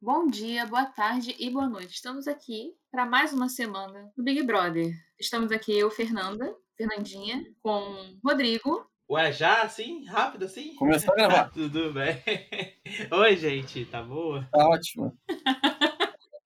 Bom dia, boa tarde e boa noite. Estamos aqui para mais uma semana do Big Brother. Estamos aqui eu, Fernanda, Fernandinha, com Rodrigo. Ué, já assim? Rápido assim? Começou a gravar. Tudo bem? Oi, gente, tá boa? Tá ótimo.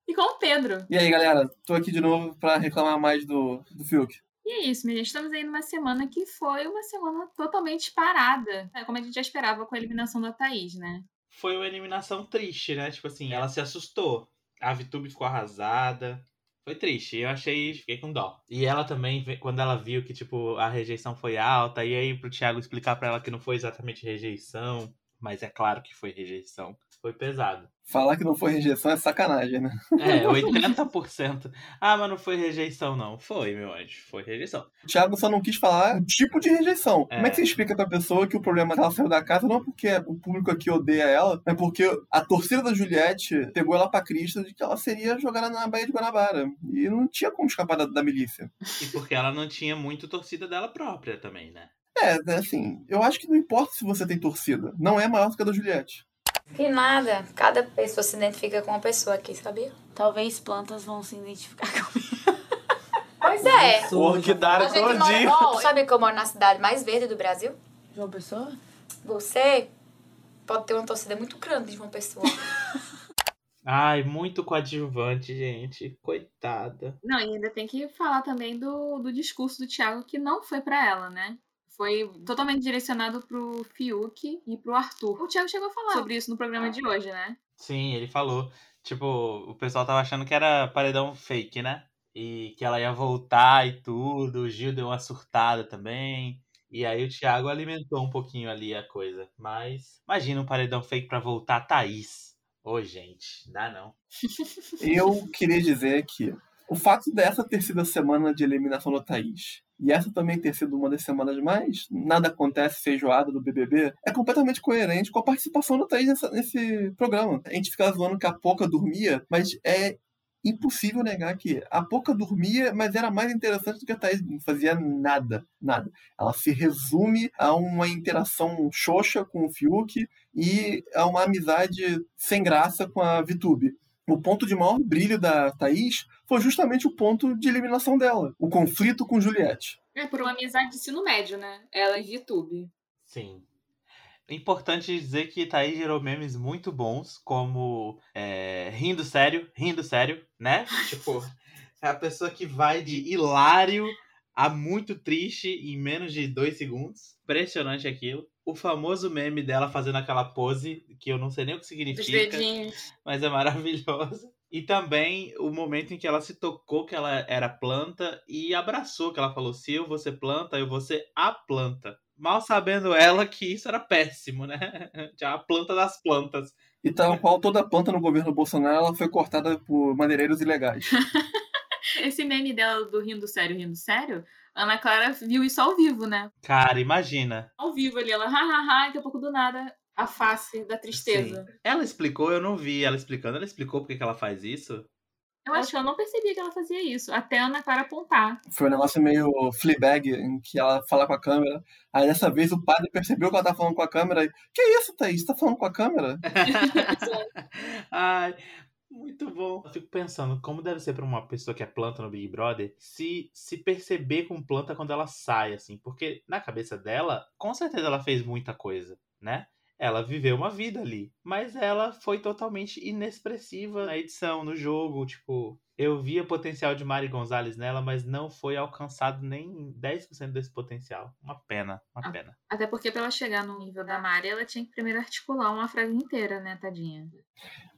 E com o Pedro. E aí, galera? Tô aqui de novo pra reclamar mais do, do Fiuk. E é isso, minha gente. Estamos aí numa semana que foi uma semana totalmente parada. É como a gente já esperava com a eliminação da Thaís, né? Foi uma eliminação triste, né? Tipo assim, ela se assustou. A Vitube ficou arrasada. Foi triste, eu achei, fiquei com dó. E ela também, quando ela viu que, tipo, a rejeição foi alta, e aí pro Thiago explicar para ela que não foi exatamente rejeição, mas é claro que foi rejeição, foi pesado. Falar que não foi rejeição é sacanagem, né? É, 80%. Ah, mas não foi rejeição, não. Foi, meu anjo. Foi rejeição. O Thiago só não quis falar o tipo de rejeição. É. Como é que você explica pra pessoa que o problema é que ela saiu da casa não é porque o público aqui odeia ela, mas porque a torcida da Juliette pegou ela pra crista de que ela seria jogada na Baía de Guanabara. E não tinha como escapar da, da milícia. E porque ela não tinha muito torcida dela própria também, né? É, assim, eu acho que não importa se você tem torcida. Não é maior do que a da Juliette. Que nada. Cada pessoa se identifica com uma pessoa aqui, sabia? Talvez plantas vão se identificar comigo. Pois é. O orquidário todinho. mora, oh, sabe que eu moro na cidade mais verde do Brasil? João Pessoa? Você pode ter uma torcida muito grande de uma pessoa. Ai, muito coadjuvante, gente. Coitada. Não, e ainda tem que falar também do, do discurso do Thiago que não foi pra ela, né? Foi totalmente direcionado pro Fiuk e pro Arthur. O Thiago chegou a falar sobre isso no programa de hoje, né? Sim, ele falou. Tipo, o pessoal tava achando que era paredão fake, né? E que ela ia voltar e tudo. O Gil deu uma surtada também. E aí o Thiago alimentou um pouquinho ali a coisa. Mas imagina um paredão fake pra voltar a Thaís. Ô, gente, dá não. Eu queria dizer que o fato dessa ter sido a semana de eliminação da Thaís e essa também ter sido uma das semanas mais nada acontece feijoada do BBB, é completamente coerente com a participação da Thaís nessa, nesse programa. A gente fica zoando que a Poca dormia, mas é impossível negar que a Poca dormia, mas era mais interessante do que a Thaís, não fazia nada, nada. Ela se resume a uma interação xoxa com o Fiuk e a uma amizade sem graça com a Vitube o ponto de maior brilho da Thaís foi justamente o ponto de eliminação dela, o conflito com Juliette. É por uma amizade de ensino médio, né? Ela e YouTube. Sim. Importante dizer que Thaís gerou memes muito bons, como é, rindo sério, rindo sério, né? tipo, é a pessoa que vai de hilário a muito triste em menos de dois segundos. Impressionante aquilo o famoso meme dela fazendo aquela pose, que eu não sei nem o que significa, mas é maravilhoso. E também o momento em que ela se tocou que ela era planta e abraçou, que ela falou: se eu vou ser planta, eu vou ser a planta. Mal sabendo ela que isso era péssimo, né? Já a planta das plantas. E tal qual toda planta no governo Bolsonaro ela foi cortada por madeireiros ilegais. Esse meme dela do rindo sério, rindo sério, Ana Clara viu isso ao vivo, né? Cara, imagina. Ao vivo ali, ela, hahaha, e daqui a pouco do nada, a face da tristeza. Sim. Ela explicou, eu não vi ela explicando. Ela explicou por que ela faz isso? Eu acho que eu não percebia que ela fazia isso, até a Ana Clara apontar. Foi um negócio meio Fleabag, em que ela fala com a câmera. Aí dessa vez o padre percebeu que ela tá falando com a câmera. E, que isso, Thaís? Tá falando com a câmera? Ai, muito bom. Eu fico pensando como deve ser para uma pessoa que é planta no Big Brother se se perceber com planta quando ela sai, assim. Porque na cabeça dela, com certeza ela fez muita coisa, né? Ela viveu uma vida ali. Mas ela foi totalmente inexpressiva na edição, no jogo. Tipo, eu via potencial de Mari Gonzalez nela, mas não foi alcançado nem 10% desse potencial. Uma pena, uma pena. Até porque para ela chegar no nível da Mari, ela tinha que primeiro articular uma frase inteira, né, tadinha?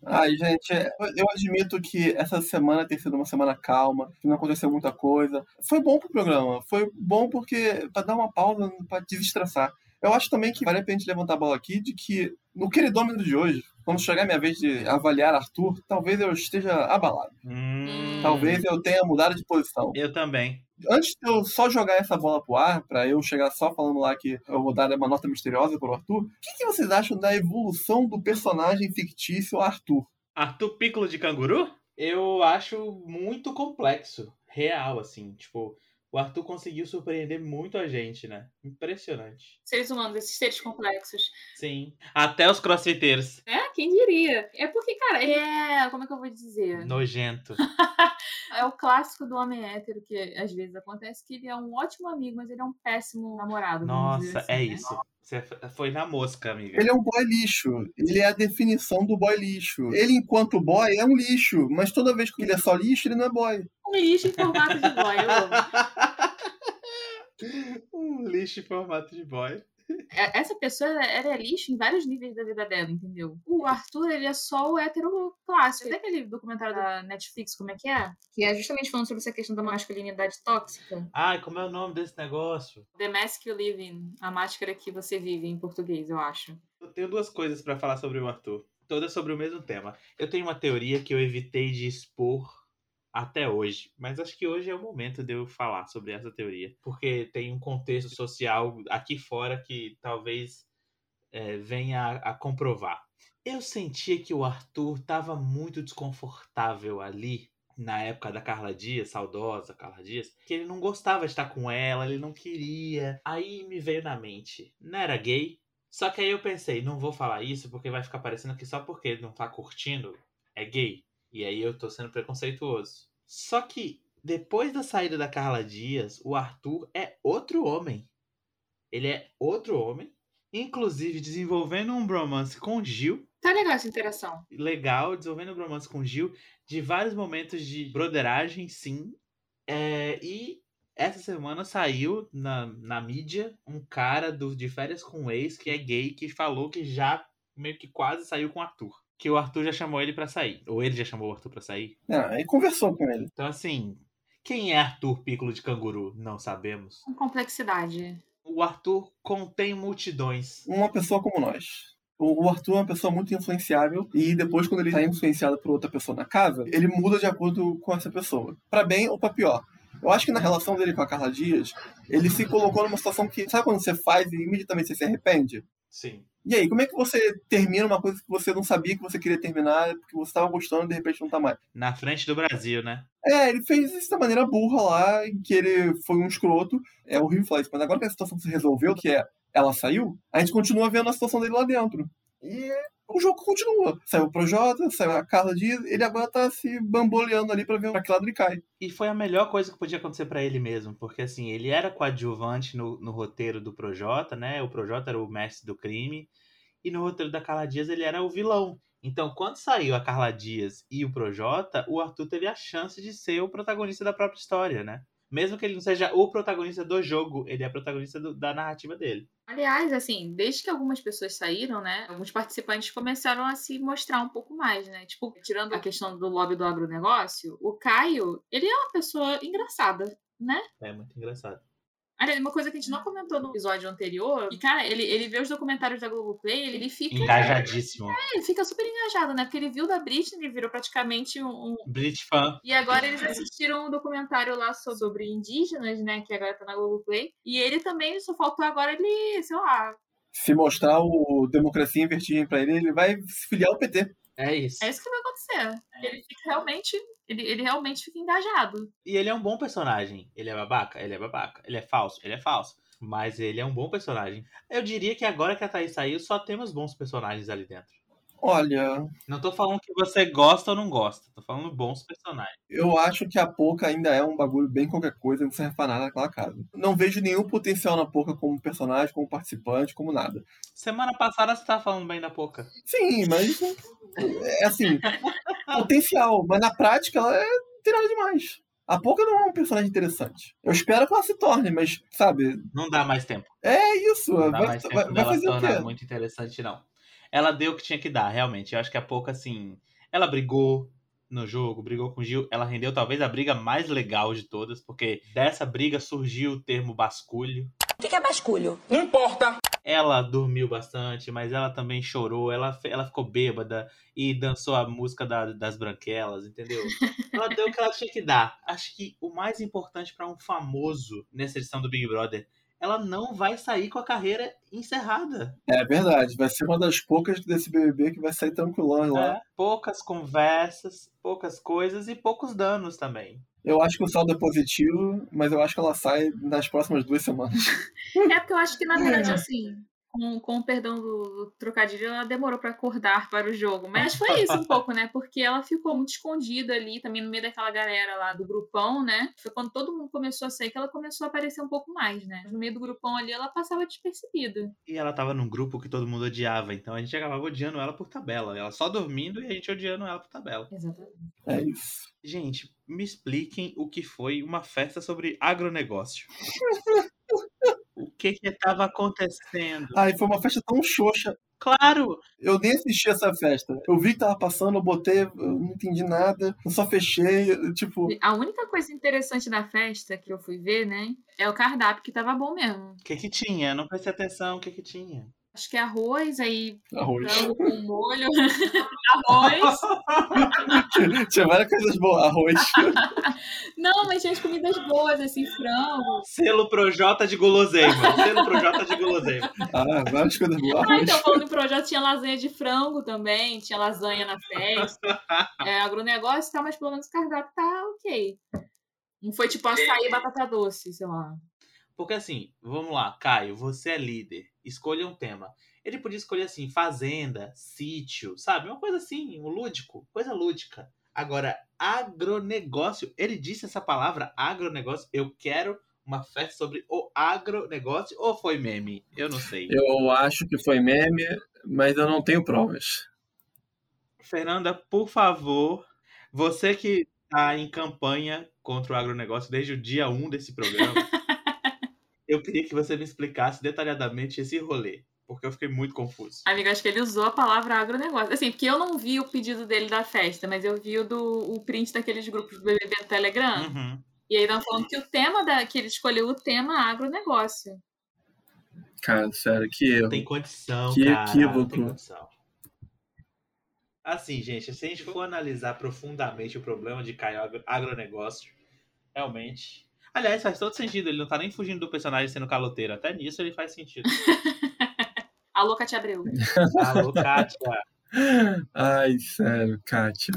Ai, gente, eu admito que essa semana tem sido uma semana calma, que não aconteceu muita coisa. Foi bom pro programa, foi bom porque para dar uma pausa, para desestressar. Eu acho também que vale a pena a gente levantar a bola aqui de que no queridômetro de hoje, quando chegar a minha vez de avaliar Arthur, talvez eu esteja abalado. Hum, Talvez eu tenha mudado de posição. eu também. Antes de eu só jogar essa bola pro ar, pra eu chegar só falando lá que eu vou dar uma nota misteriosa pro Arthur, o que, que vocês acham da evolução do personagem fictício Arthur? Arthur Piccolo de Canguru? Eu acho muito complexo. Real, assim. Tipo, O Arthur conseguiu surpreender muito a gente, né? Impressionante. Seres humanos, esses seres complexos. Sim. Até os crossfiteiros. É, quem diria? É porque, cara, ele é. Como é que eu vou dizer? Nojento. É o clássico do homem hétero que às vezes acontece que ele é um ótimo amigo, mas ele é um péssimo namorado. Nossa, assim, é né? isso. Você foi na mosca, amiga. Ele é um boy lixo. Ele é a definição do boy lixo. Ele, enquanto boy, é um lixo. Mas toda vez que ele é só lixo, ele não é boy. Um lixo em formato de boy, eu amo. um lixo em formato de boy. É- Essa pessoa, é lixo em vários níveis da vida dela, entendeu? O Arthur, ele é só o hétero clássico. Tem aquele documentário da Netflix, como é que é? Que é justamente falando sobre essa questão da masculinidade tóxica. Ai, como é o nome desse negócio? The Mask You Live In, a máscara que você vive em português, eu acho. Eu tenho duas coisas pra falar sobre o Arthur. Todas sobre o mesmo tema. Eu tenho uma teoria que eu evitei de expor até hoje, mas acho que hoje é o momento de eu falar sobre essa teoria, porque tem um contexto social aqui fora que talvez é, venha a, a comprovar. Eu sentia que o Arthur estava muito desconfortável ali na época da Carla Dias, saudosa Carla Dias, que ele não gostava de estar com ela, ele não queria. Aí me veio na mente, não era gay? Só que aí eu pensei, não vou falar isso porque vai ficar parecendo que só porque ele não tá curtindo é gay. E aí eu tô sendo preconceituoso. Só que depois da saída da Carla Dias, o Arthur é outro homem. Ele é outro homem, inclusive desenvolvendo um bromance com o Gil. Tá legal essa interação. Legal, desenvolvendo um bromance com o Gil, de vários momentos de broderagem, sim. É, e essa semana saiu na, na mídia um cara do, de férias com o ex que é gay que falou que já meio que quase saiu com o Arthur. Que o Arthur já chamou ele pra sair. Ou ele já chamou o Arthur pra sair. Ah, aí conversou com ele. Então, assim, quem é Arthur Piccolo de Canguru? Não sabemos. Com complexidade. O Arthur contém multidões. Uma pessoa como nós. O Arthur é uma pessoa muito influenciável e depois, quando ele tá influenciado por outra pessoa na casa, ele muda de acordo com essa pessoa. Pra bem ou pra pior. Eu acho que na relação dele com a Carla Dias, ele se colocou numa situação que, sabe quando você faz e imediatamente você se arrepende? Sim. E aí, como é que você termina uma coisa que você não sabia que você queria terminar, porque você estava gostando e de repente não tá mais? Na frente do Brasil, né? É, ele fez isso da maneira burra lá, em que ele foi um escroto. É horrível falar isso, mas agora que a situação se resolveu, que é ela saiu, a gente continua vendo a situação dele lá dentro. E o jogo continua. Saiu o Projota, saiu a Carla Dias, ele agora tá se bamboleando ali pra ver pra que lado ele cai. E foi a melhor coisa que podia acontecer pra ele mesmo, porque assim, ele era coadjuvante no, no roteiro do Projota, né? O Projota era o mestre do crime, e no roteiro da Carla Dias ele era o vilão. Então, quando saiu a Carla Dias e o Projota, o Arthur teve a chance de ser o protagonista da própria história, né? Mesmo que ele não seja o protagonista do jogo, ele é protagonista do- da narrativa dele. Aliás, assim, desde que algumas pessoas saíram, né? Alguns participantes começaram a se mostrar um pouco mais, né? Tipo, tirando a questão do lobby do agronegócio, o Caio, ele é uma pessoa engraçada, né? É muito engraçado. Aliás, uma coisa que a gente não comentou no episódio anterior, e cara, ele, ele vê os documentários da Globoplay, ele, ele fica. Engajadíssimo. Ele fica super engajado, né? Porque ele viu da Britney, ele virou praticamente um, um- Brit fã. E agora eles assistiram um documentário lá so- sobre indígenas, né? Que agora tá na Globoplay. E ele também, só faltou agora ele, sei lá. Se mostrar o Democracia em Vertigem pra ele, ele vai se filiar ao PT. É isso. É isso que vai acontecer. Ele fica realmente. Ele, ele realmente fica engajado. E ele é um bom personagem. Ele é babaca? Ele é babaca. Ele é falso? Ele é falso. Mas ele é um bom personagem. Eu diria que agora que a Thaís saiu, só temos bons personagens ali dentro. Olha, Não tô falando que você gosta ou não gosta. Tô falando bons personagens. eu acho que a Poca ainda é um bagulho bem qualquer coisa, não serve pra nada naquela casa. Não vejo nenhum potencial na Poca como personagem, como participante, como nada. Semana passada você tava falando bem da Poca. Sim, mas é assim, potencial, mas na prática ela é, não tem nada demais. A Poca não é um personagem interessante. Eu espero que ela se torne, mas, sabe, Não dá mais tempo. é isso. Não dá Vai, mais tempo vai, vai fazer o tornar muito interessante, não. Ela deu o que tinha que dar, realmente. Eu acho que a Poca, assim. Ela brigou no jogo, brigou com o Gil. Ela rendeu talvez a briga mais legal de todas, porque dessa briga surgiu o termo basculho. O que que é basculho? Ela dormiu bastante, mas ela também chorou. Ela, ela ficou bêbada e dançou a música da- das branquelas, entendeu? Ela deu o que ela tinha que dar. Acho que o mais importante pra um famoso nessa edição do Big Brother, ela não vai sair com a carreira encerrada. É verdade, vai ser uma das poucas desse BBB que vai sair tranquilão lá. É, poucas conversas, poucas coisas e poucos danos também. Eu acho que o saldo é positivo, mas eu acho que ela sai nas próximas duas semanas. É porque eu acho que, na verdade, assim, com, com o perdão do, do trocadilho, ela demorou pra acordar para o jogo. Mas foi isso um pouco, né? Porque ela ficou muito escondida ali, também no meio daquela galera lá do grupão, né? Foi quando todo mundo começou a sair que ela começou a aparecer um pouco mais, né? No meio do grupão ali, ela passava despercebida. E ela tava num grupo que todo mundo odiava, então a gente acabava odiando ela por tabela. Ela só dormindo e a gente odiando ela por tabela. Exatamente. É isso. Gente, me expliquem o que foi uma festa sobre agronegócio. o que que tava acontecendo? Ai, foi uma festa tão xoxa. Claro! Eu nem assisti essa festa. Eu vi que tava passando, eu botei, eu não entendi nada. Eu só fechei, eu, tipo... A única coisa interessante da festa que eu fui ver, né? É o cardápio, que tava bom mesmo. O que que tinha? Não prestei atenção, o que que tinha? Acho que é arroz, aí Arroz. frango com molho, arroz. Tinha várias coisas boas. Arroz. Não, mas tinha as comidas boas, assim, frango. Selo Projota de guloseima. Selo Projota de guloseima. Ah, várias coisas boas. Ah, então, falando em projeto, tinha lasanha de frango também, tinha lasanha na festa. É, agronegócio tá, mas pelo menos o cardápio tá ok. Não foi tipo açaí e batata doce, sei lá. Porque assim, vamos lá, Caio, você é líder. Escolha um tema. Ele podia escolher assim, fazenda, sítio, sabe? Uma coisa assim, um lúdico, coisa lúdica. Agora, agronegócio, ele disse essa palavra, agronegócio. Eu quero uma festa sobre o agronegócio ou foi meme? Eu não sei. Eu acho que foi meme, mas eu não tenho provas. Fernanda, por favor, você que tá em campanha contra o agronegócio desde o dia 1 desse programa, eu queria que você me explicasse detalhadamente esse rolê, porque eu fiquei muito confuso. Amiga, acho que ele usou a palavra agronegócio. Assim, porque eu não vi o pedido dele da festa, mas eu vi o, do, o print daqueles grupos do BBB do Telegram. Uhum. E aí estão falando que o tema da, que ele escolheu o tema agronegócio. Cara, sério, que erro. Tem condição, Que cara. equívoco. Tem condição. Assim, gente, se a gente for analisar profundamente o problema de Caio agro- agronegócio, realmente. Aliás, faz todo sentido. Ele não tá nem fugindo do personagem sendo caloteiro. Até nisso ele faz sentido. Alô, Katia Abreu. Alô, Kátia. Ai, sério, Kátia.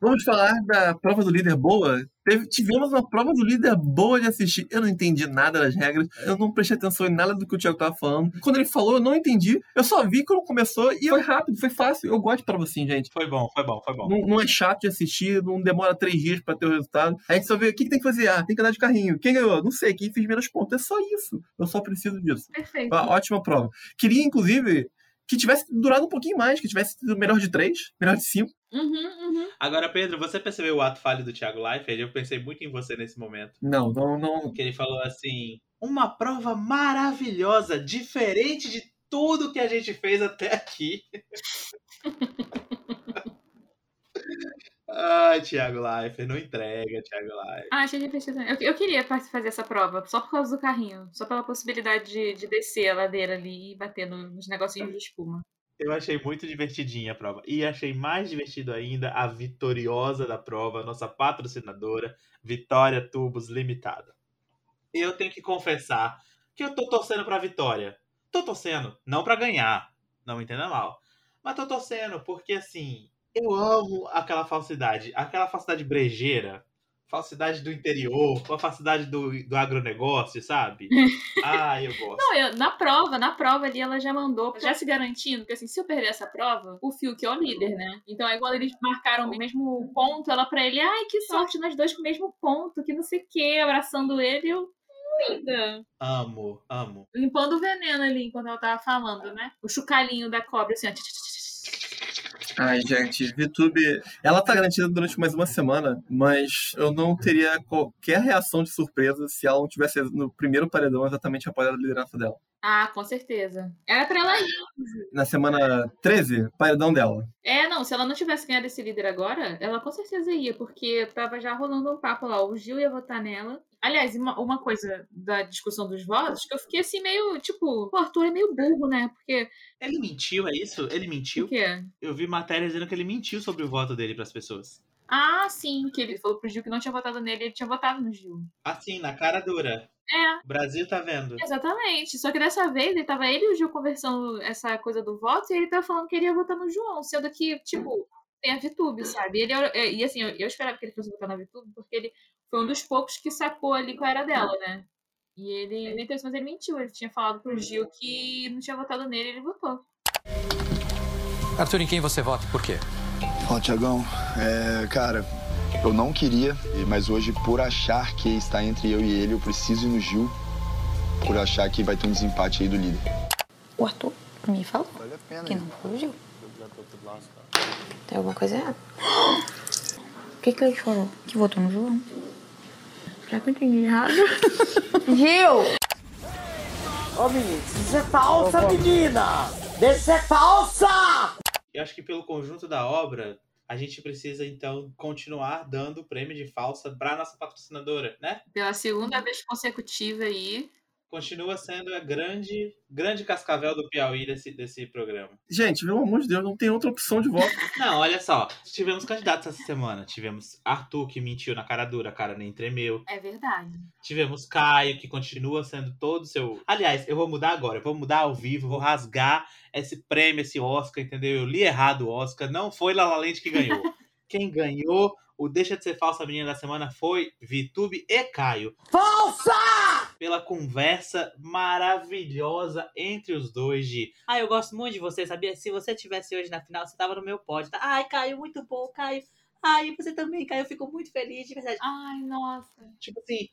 Vamos falar da prova do líder boa? Teve- tivemos uma prova do líder boa de assistir. Eu não entendi nada das regras. Eu não prestei atenção em nada do que o Thiago tava falando. Quando ele falou, eu não entendi. Eu só vi quando começou e foi rápido, foi fácil. Eu gosto de prova assim, gente. Foi bom, foi bom, foi bom. Não, não é chato de assistir, não demora três dias pra ter o resultado. A gente só vê o que, que tem que fazer. Ah, tem que andar de carrinho. Quem ganhou? Não sei. Quem fez menos pontos. É só isso. Eu só preciso disso. Perfeito. Ótima prova. Queria, inclusive, que tivesse durado um pouquinho mais, que tivesse sido melhor de três, melhor de cinco. Uhum, uhum. Agora, Pedro, você percebeu o ato falho do Thiago Leifert? Eu pensei muito em você nesse momento. Não, não, não. Que ele falou assim: uma prova maravilhosa, diferente de tudo que a gente fez até aqui. Ai, Thiago Leifert, não entrega, Thiago Leifert. Ah, achei divertido. Eu, eu queria fazer essa prova, só por causa do carrinho. Só pela possibilidade de, de descer a ladeira ali e bater no- nos negocinhos de espuma. Eu achei muito divertidinha a prova. E achei mais divertido ainda a vitoriosa da prova, nossa patrocinadora, Vitória Tubos Limitada. Eu tenho que confessar que eu tô torcendo pra Vitória. Tô torcendo, não pra ganhar, não me entenda mal. Mas tô torcendo porque, assim, eu amo aquela falsidade. Aquela falsidade brejeira, falsidade do interior, a falsidade do, do agronegócio, sabe? Ah, eu gosto. Não, eu- na prova, na prova ali ela já mandou, já se garantindo, que assim, se eu perder essa prova, o Fiuk é o líder, né? Então aí quando eles marcaram o mesmo ponto, ela pra ele, ai, que sorte, nós dois com o mesmo ponto, que não sei o que, abraçando ele, eu. Linda. Amo, amo. Limpando o veneno ali enquanto ela tava falando, né? O chucalinho da cobra, assim, ó. Ai, gente, VTube. Ela tá garantida durante mais uma semana, mas eu não teria qualquer reação de surpresa se ela não tivesse no primeiro paredão exatamente após a liderança dela. Ah, com certeza. Era pra ela ir. Na semana 13, paredão dela. É, não, se ela não tivesse ganhado esse líder agora, ela com certeza ia, porque tava já rolando um papo lá, o Gil ia votar nela. Aliás, uma, uma coisa da discussão dos votos, que eu fiquei assim meio, tipo, o Arthur é meio burro, né? Porque, Ele mentiu, é isso? Ele o mentiu? quê? Eu vi matéria dizendo que ele mentiu sobre o voto dele pras pessoas. Ah, sim, que ele falou pro Gil que não tinha votado nele, ele tinha votado no Gil. Assim, na cara dura. É, O Brasil tá vendo. exatamente. Só que dessa vez ele tava ele e o Gil conversando essa coisa do voto e ele tava falando que ele ia votar no João, sendo que, tipo, tem a VTube, sabe? Ele, é, e assim, eu, eu esperava que ele fosse votar na VTube, porque ele foi um dos poucos que sacou ali qual era dela, né? E ele nem mas ele mentiu. Ele tinha falado pro Gil que não tinha votado nele e ele votou. Arthur, em quem você vota? Por quê? Ó, Tiagão, é, cara, eu não queria, mas hoje, por achar que está entre eu e ele, eu preciso ir no Gil, por achar que vai ter um desempate aí do líder. O Arthur me falou Vale a pena. que não foi o Gil. Tem alguma coisa errada? O que, que ele falou? Que votou no João? Será que eu entendi errado? Gil! Ô, menino, isso é falsa, menina! Isso é falsa! Eu acho que pelo conjunto da obra, a gente precisa então continuar dando o prêmio de falsa pra nossa patrocinadora, né? Pela segunda vez consecutiva aí. Continua sendo a grande, grande cascavel do Piauí desse, desse programa. Gente, pelo amor de Deus, não tem outra opção de voto. Não, olha só. Tivemos candidatos essa semana. Tivemos Arthur, que mentiu na cara dura, a cara nem tremeu. É verdade. Tivemos Caio, que continua sendo todo seu. Aliás, eu vou mudar agora. Eu vou mudar ao vivo, vou rasgar esse prêmio, esse Oscar, entendeu? Eu li errado o Oscar. Não foi Lala Lente que ganhou. Quem ganhou o Deixa de Ser Falsa Menina da Semana foi Vitube e Caio. Falsa! Pela conversa maravilhosa entre os dois de Ah, eu gosto muito de você, sabia? Se você tivesse hoje na final, você tava no meu pódio. Tá? Ai, Caio, muito bom, Caio. Ai, você também, Caio. Eu fico muito feliz, de verdade. Ai, nossa. tipo assim,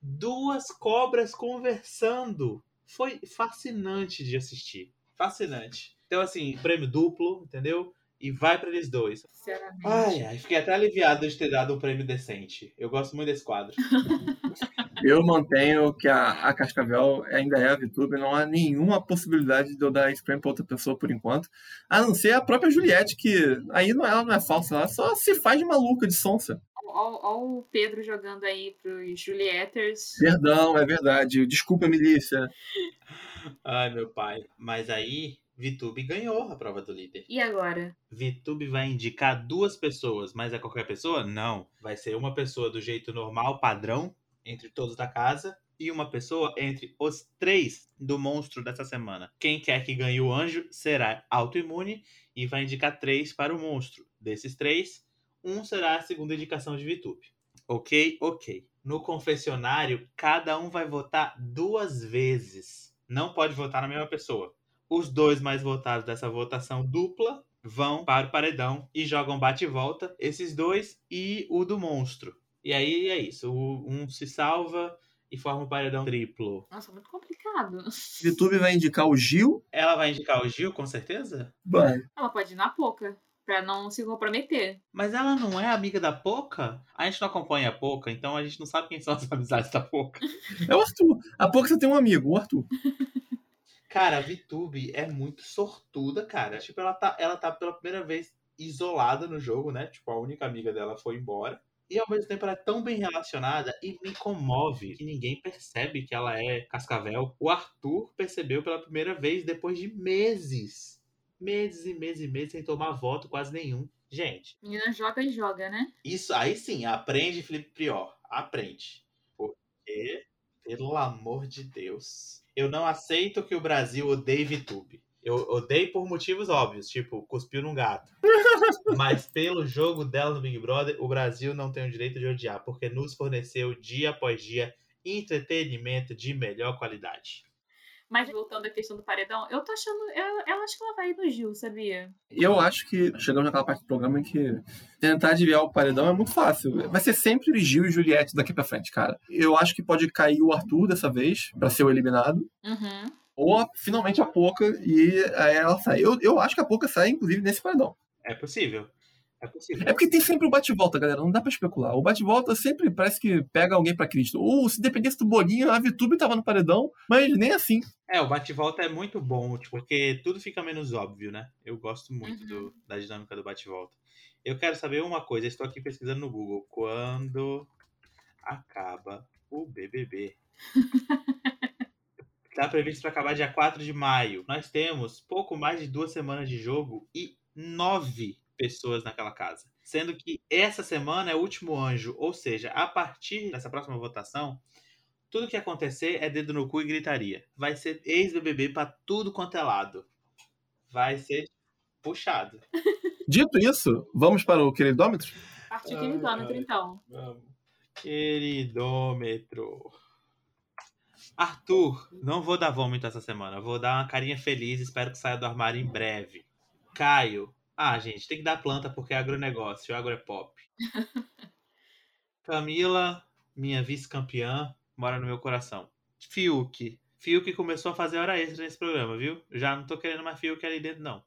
duas cobras conversando. Foi fascinante de assistir. Fascinante. Então, assim, prêmio duplo, entendeu? E vai pra eles dois. Sinceramente. Ai, ai, fiquei até aliviado de ter dado um prêmio decente. Eu gosto muito desse quadro. Eu mantenho que a, a Cascavel ainda é a VTube, não há nenhuma possibilidade de eu dar prêmio pra outra pessoa por enquanto. A não ser a própria Juliette, que aí não, ela não é falsa, ela só se faz de maluca, de sonsa. Ó o Pedro jogando aí pros Julieters. Perdão, é verdade. Desculpa, milícia. Ai, meu pai. Mas aí, Vitube ganhou a prova do líder. E agora? Vitube vai indicar duas pessoas, mas é qualquer pessoa? Não. Vai ser uma pessoa do jeito normal, padrão, entre todos da casa, e uma pessoa entre os três do monstro dessa semana. Quem quer que ganhe o anjo será autoimune e vai indicar três para o monstro. Desses três, um será a segunda indicação de Vitube. Ok? Ok. No confessionário, cada um vai votar duas vezes. Não pode votar na mesma pessoa. Os dois mais votados dessa votação dupla vão para o paredão e jogam bate e volta. Esses dois e o do monstro. E aí é isso. o- Um se salva e forma o paredão triplo. Nossa, muito complicado. VTube vai indicar o Gil. Ela vai indicar o Gil, com certeza? Vai. Ela pode ir na pouca, pra não se comprometer. Mas ela não é amiga da Poca? A gente não acompanha a Poca, então a gente não sabe quem são as amizades da Poca. É o Arthur. Há pouco você tem um amigo, o Arthur. Cara, a Vitube é muito sortuda, cara. Tipo, ela tá, ela tá pela primeira vez isolada no jogo, né? Tipo, a única amiga dela foi embora. E ao mesmo tempo ela é tão bem relacionada e me comove que ninguém percebe que ela é cascavel. O Arthur percebeu pela primeira vez depois de meses. Meses e meses e meses sem tomar voto, quase nenhum. Gente, Menina joga e joga, né? isso aí sim, aprende, Felipe Prior. Aprende. Porque, pelo amor de Deus. Eu não aceito que o Brasil odeie VTube. Eu odeio por motivos óbvios, tipo, cuspiu num gato. Mas pelo jogo dela no Big Brother, o Brasil não tem o direito de odiar, porque nos forneceu dia após dia entretenimento de melhor qualidade. Mas voltando à questão do paredão, eu tô achando. Eu, eu acho que ela vai ir no Gil, sabia? E eu acho que chegamos naquela parte do programa em que tentar adivinhar o paredão é muito fácil. Vai ser sempre Gil e Juliette daqui pra frente, cara. Eu acho que pode cair o Arthur dessa vez, pra ser o eliminado. Uhum. Ou a- finalmente a Poca e aí ela sai. Eu, eu acho que a Poca sai, inclusive, nesse paredão. É possível. É possível. É porque tem sempre o bate-volta, galera. Não dá pra especular. O bate-volta sempre parece que pega alguém pra Cristo. Ou se dependesse do Bolinho, a Vitube tava no paredão, mas nem assim. É, o bate-volta é muito bom, tipo, porque tudo fica menos óbvio, né? Eu gosto muito Uhum. do- da dinâmica do bate-volta. Eu quero saber uma coisa, estou aqui pesquisando no Google. Quando acaba o BBB? Está previsto para acabar dia 4 de maio. Nós temos pouco mais de duas semanas de jogo e nove pessoas naquela casa. Sendo que essa semana é o último anjo, ou seja, a partir dessa próxima votação, tudo que acontecer é dedo no cu e gritaria. Vai ser ex-BBB pra tudo quanto é lado. Vai ser puxado. Dito isso, vamos para o queridômetro? Partiu queridômetro, ai. então. Queridômetro. Arthur, não vou dar vômito essa semana. Vou dar uma carinha feliz. Espero que saia do armário em breve. Caio. Ah, gente, tem que dar planta porque é agronegócio. Agro é pop. Camila, minha vice-campeã, mora no meu coração. Fiuk. Fiuk começou a fazer hora extra nesse programa, viu? Já não tô querendo mais Fiuk ali dentro, não.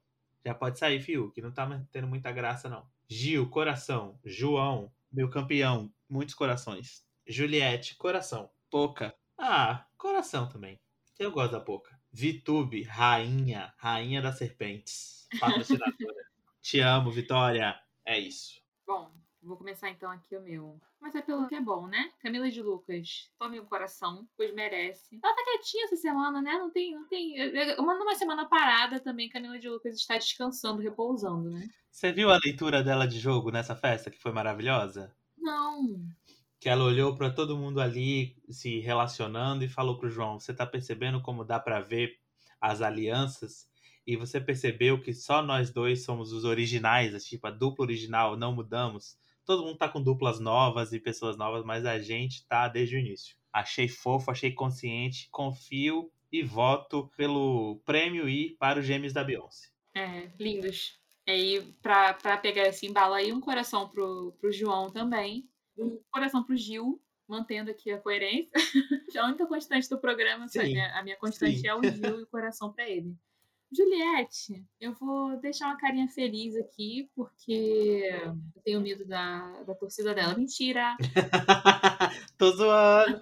Já pode sair, Fiuk. Não tá tendo muita graça, não. Gil, coração. João, meu campeão. Muitos corações. Juliette, coração. Poca. Ah, coração também. Eu gosto da Poca. Vitube, rainha. Rainha das serpentes. Patrocinadora. Te amo, Vitória. É isso. Bom, vou começar então aqui o meu. Mas é pelo que é bom, né? Camila de Lucas, tome o coração, pois merece. Ela tá quietinha essa semana, né? Não tem. Não tem. Uma, numa semana parada também, Camila de Lucas está descansando, repousando, né? Você viu a leitura dela de jogo nessa festa, que foi maravilhosa? Não. Que ela olhou para todo mundo ali se relacionando e falou pro João: Você tá percebendo como dá para ver as alianças? E você percebeu que só nós dois somos os originais, tipo, a dupla original, não mudamos. Todo mundo tá com duplas novas e pessoas novas, mas a gente tá desde o início. Achei fofo, achei consciente, confio e voto pelo prêmio I para os gêmeos da Beyoncé. É, lindos. E aí, pra, pra pegar esse embalo aí, um coração pro, pro João também. Um coração pro Gil, mantendo aqui a coerência. a única constante do programa, sim, a, minha, a minha constante sim. é o Gil e o coração para ele. Juliette, eu vou deixar uma carinha feliz aqui, porque eu tenho medo da, da torcida dela. Mentira! Tô zoando!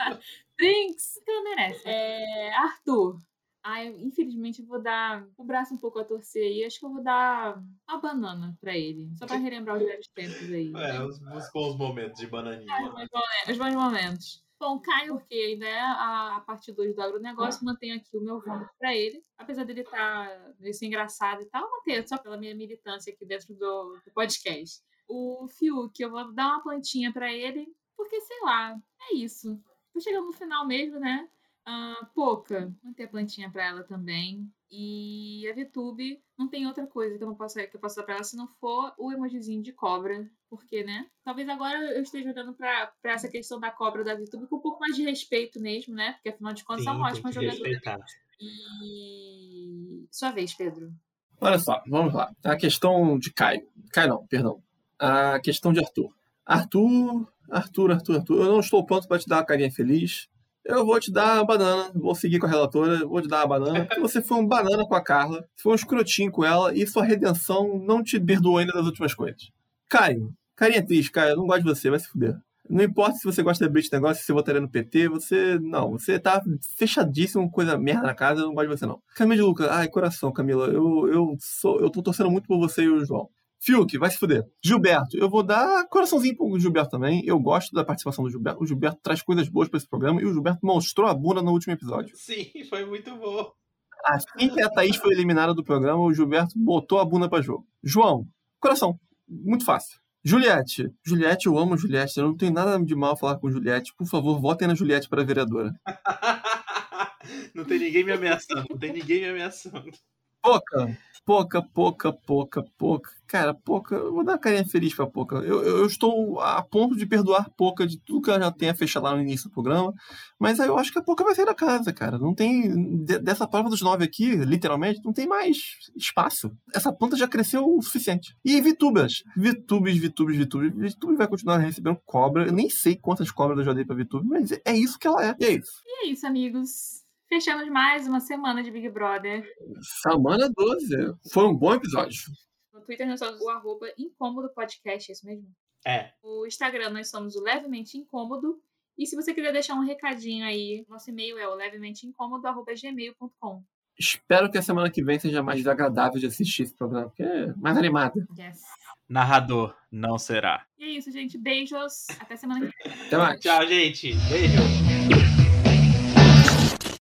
Drinks, que ela merece. É, Arthur, Ai, infelizmente eu vou dar o braço um pouco a torcer aí. Acho que eu vou dar uma banana pra ele. Só pra relembrar os velhos tempos aí. É, os, os bons momentos de bananinha. É, os, bons, os bons momentos. Bom, Caio, porque ainda é a, a parte 2 do agronegócio, mantenho aqui o meu voto para ele. Apesar dele estar tá, ser engraçado e tal, manter só pela minha militância aqui dentro do, do podcast. O Fiuk, eu vou dar uma plantinha para ele, porque sei lá, é isso. Tô chegando no final mesmo, né? Uh, Poca, manter a plantinha para ela também. E a VTube não tem outra coisa que eu não possa que eu possa dar pra ela se não for o emojizinho de cobra. Porque, né? Talvez agora eu esteja olhando pra, pra essa questão da cobra da VTube com um pouco mais de respeito mesmo, né? Porque afinal de contas Sim, é uma ótima jogadora. E. Sua vez, Pedro. Olha só, vamos lá. A questão de Caio. Caio não, perdão. A questão de Arthur. Arthur, Arthur, Arthur, Arthur. Eu não estou pronto para te dar uma carinha feliz eu vou te dar a banana, vou seguir com a relatora, vou te dar a banana, porque você foi um banana com a Carla, foi um escrotinho com ela e sua redenção não te perdoou ainda das últimas coisas. Caio, carinha triste, Caio, eu não gosto de você, vai se fuder. Não importa se você gosta da Brit negócio, se você votaria no PT, você. Não, você tá fechadíssimo, coisa merda na casa, eu não gosto de você, não. Camila de Luca, ai, coração, Camila, eu, eu, sou, eu tô torcendo muito por você e o João. Fiuk, vai se fuder. Gilberto, eu vou dar coraçãozinho pro Gilberto também. Eu gosto da participação do Gilberto. O Gilberto traz coisas boas para esse programa e o Gilberto mostrou a bunda no último episódio. Sim, foi muito bom. Assim que a Thaís foi eliminada do programa, o Gilberto botou a bunda para jogo. João, coração, muito fácil. Juliette. Juliette, eu amo Juliette. Eu não tenho nada de mal a falar com Juliette. Por favor, votem na Juliette para vereadora. não tem ninguém me ameaçando. Não tem ninguém me ameaçando. Poca, pouca, pouca, pouca, pouca. Cara, pouca, eu vou dar uma carinha feliz pra pouca. Eu, eu, eu, estou a ponto de perdoar pouca de tudo que ela já tenha fechado lá no início do programa. Mas aí eu acho que a pouca vai sair da casa, cara. Não tem. De, dessa prova dos nove aqui, literalmente, não tem mais espaço. Essa planta já cresceu o suficiente. E Vitubas. Vitubes, Vitubes, Vitubes. Vitube vai continuar recebendo cobra. Eu nem sei quantas cobras eu já dei pra Vitube, mas é isso que ela é. E é isso. E é isso, amigos. Fechamos mais uma semana de Big Brother. Semana 12. Foi um bom episódio. No Twitter nós somos o arroba incômodo podcast, é isso mesmo? É. O Instagram nós somos o levemente incômodo. E se você quiser deixar um recadinho aí, nosso e-mail é o levementeincômodo.gmail.com. Espero que a semana que vem seja mais agradável de assistir esse programa, porque é mais animado. Yes. Narrador, não será. E é isso, gente. Beijos. Até semana que vem. Até mais. Tchau, gente. Beijo.